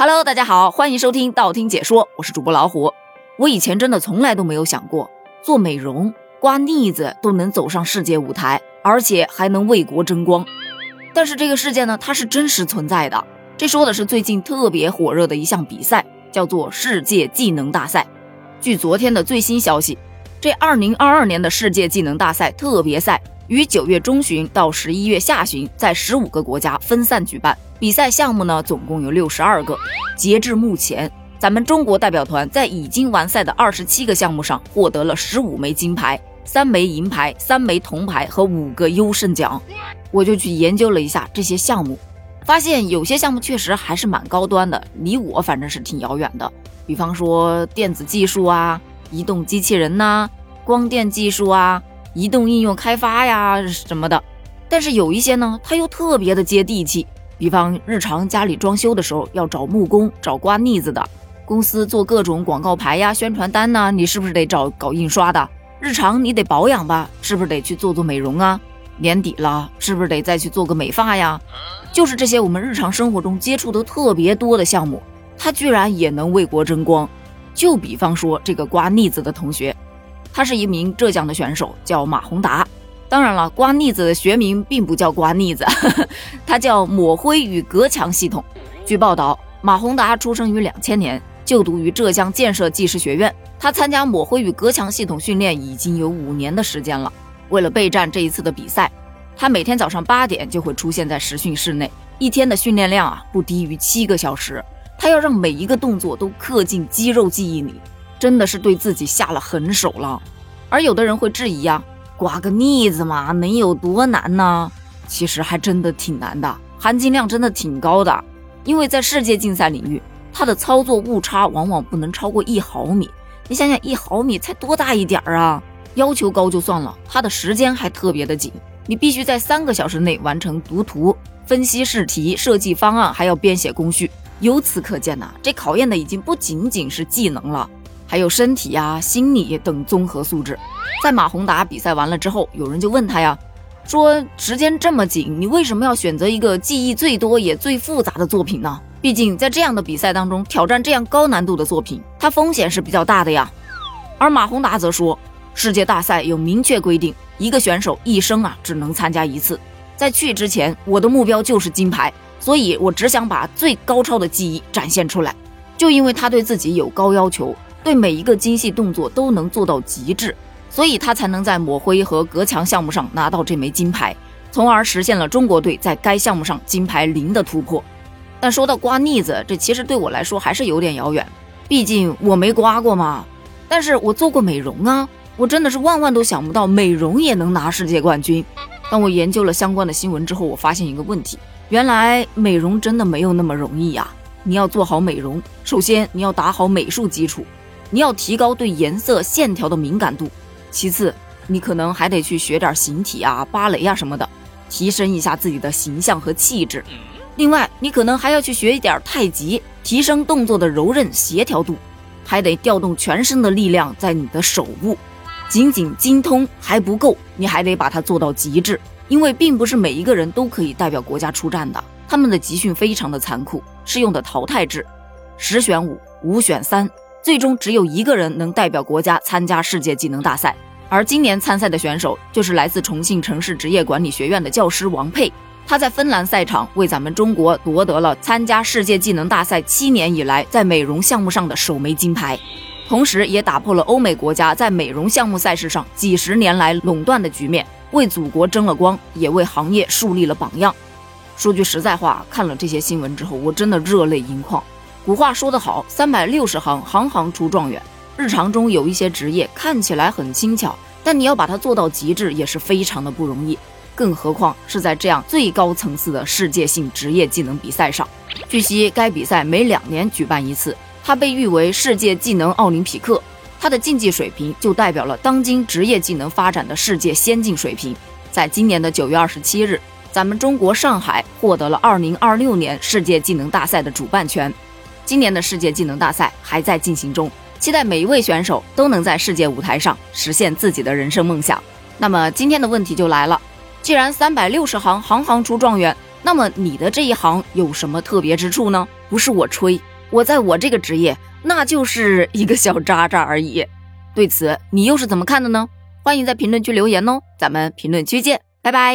Hello，大家好，欢迎收听道听解说，我是主播老虎。我以前真的从来都没有想过，做美容、刮腻子都能走上世界舞台，而且还能为国争光。但是这个事件呢，它是真实存在的。这说的是最近特别火热的一项比赛，叫做世界技能大赛。据昨天的最新消息，这2022年的世界技能大赛特别赛。于九月中旬到十一月下旬，在十五个国家分散举办比赛项目呢，总共有六十二个。截至目前，咱们中国代表团在已经完赛的二十七个项目上获得了十五枚金牌、三枚银牌、三枚铜牌和五个优胜奖。我就去研究了一下这些项目，发现有些项目确实还是蛮高端的，离我反正是挺遥远的。比方说电子技术啊、移动机器人呐、光电技术啊。移动应用开发呀什么的，但是有一些呢，它又特别的接地气。比方日常家里装修的时候要找木工、找刮腻子的；公司做各种广告牌呀、宣传单呢，你是不是得找搞印刷的？日常你得保养吧，是不是得去做做美容啊？年底了，是不是得再去做个美发呀？就是这些我们日常生活中接触的特别多的项目，它居然也能为国争光。就比方说这个刮腻子的同学。他是一名浙江的选手，叫马宏达。当然了，刮腻子的学名并不叫刮腻子，它叫抹灰与隔墙系统。据报道，马宏达出生于两千年，就读于浙江建设技师学院。他参加抹灰与隔墙系统训练已经有五年的时间了。为了备战这一次的比赛，他每天早上八点就会出现在实训室内，一天的训练量啊不低于七个小时。他要让每一个动作都刻进肌肉记忆里。真的是对自己下了狠手了，而有的人会质疑呀，刮个腻子嘛，能有多难呢？其实还真的挺难的，含金量真的挺高的。因为在世界竞赛领域，它的操作误差往往不能超过一毫米。你想想，一毫米才多大一点儿啊？要求高就算了，它的时间还特别的紧，你必须在三个小时内完成读图、分析试题、设计方案，还要编写工序。由此可见呐，这考验的已经不仅仅是技能了。还有身体呀、心理等综合素质。在马宏达比赛完了之后，有人就问他呀，说时间这么紧，你为什么要选择一个记忆最多也最复杂的作品呢？毕竟在这样的比赛当中，挑战这样高难度的作品，它风险是比较大的呀。而马宏达则说，世界大赛有明确规定，一个选手一生啊只能参加一次。在去之前，我的目标就是金牌，所以我只想把最高超的技艺展现出来。就因为他对自己有高要求。对每一个精细动作都能做到极致，所以他才能在抹灰和隔墙项目上拿到这枚金牌，从而实现了中国队在该项目上金牌零的突破。但说到刮腻子，这其实对我来说还是有点遥远，毕竟我没刮过嘛。但是我做过美容啊，我真的是万万都想不到美容也能拿世界冠军。当我研究了相关的新闻之后，我发现一个问题：原来美容真的没有那么容易呀！你要做好美容，首先你要打好美术基础。你要提高对颜色线条的敏感度，其次，你可能还得去学点形体啊、芭蕾啊什么的，提升一下自己的形象和气质。另外，你可能还要去学一点太极，提升动作的柔韧协调度，还得调动全身的力量在你的手部。仅仅精通还不够，你还得把它做到极致，因为并不是每一个人都可以代表国家出战的，他们的集训非常的残酷，是用的淘汰制，十选五，五选三。最终只有一个人能代表国家参加世界技能大赛，而今年参赛的选手就是来自重庆城市职业管理学院的教师王佩。他在芬兰赛场为咱们中国夺得了参加世界技能大赛七年以来在美容项目上的首枚金牌，同时也打破了欧美国家在美容项目赛事上几十年来垄断的局面，为祖国争了光，也为行业树立了榜样。说句实在话，看了这些新闻之后，我真的热泪盈眶。古话说得好，三百六十行，行行出状元。日常中有一些职业看起来很轻巧，但你要把它做到极致，也是非常的不容易。更何况是在这样最高层次的世界性职业技能比赛上。据悉，该比赛每两年举办一次，它被誉为世界技能奥林匹克。它的竞技水平就代表了当今职业技能发展的世界先进水平。在今年的九月二十七日，咱们中国上海获得了二零二六年世界技能大赛的主办权。今年的世界技能大赛还在进行中，期待每一位选手都能在世界舞台上实现自己的人生梦想。那么今天的问题就来了，既然三百六十行，行行出状元，那么你的这一行有什么特别之处呢？不是我吹，我在我这个职业那就是一个小渣渣而已。对此，你又是怎么看的呢？欢迎在评论区留言哦，咱们评论区见，拜拜。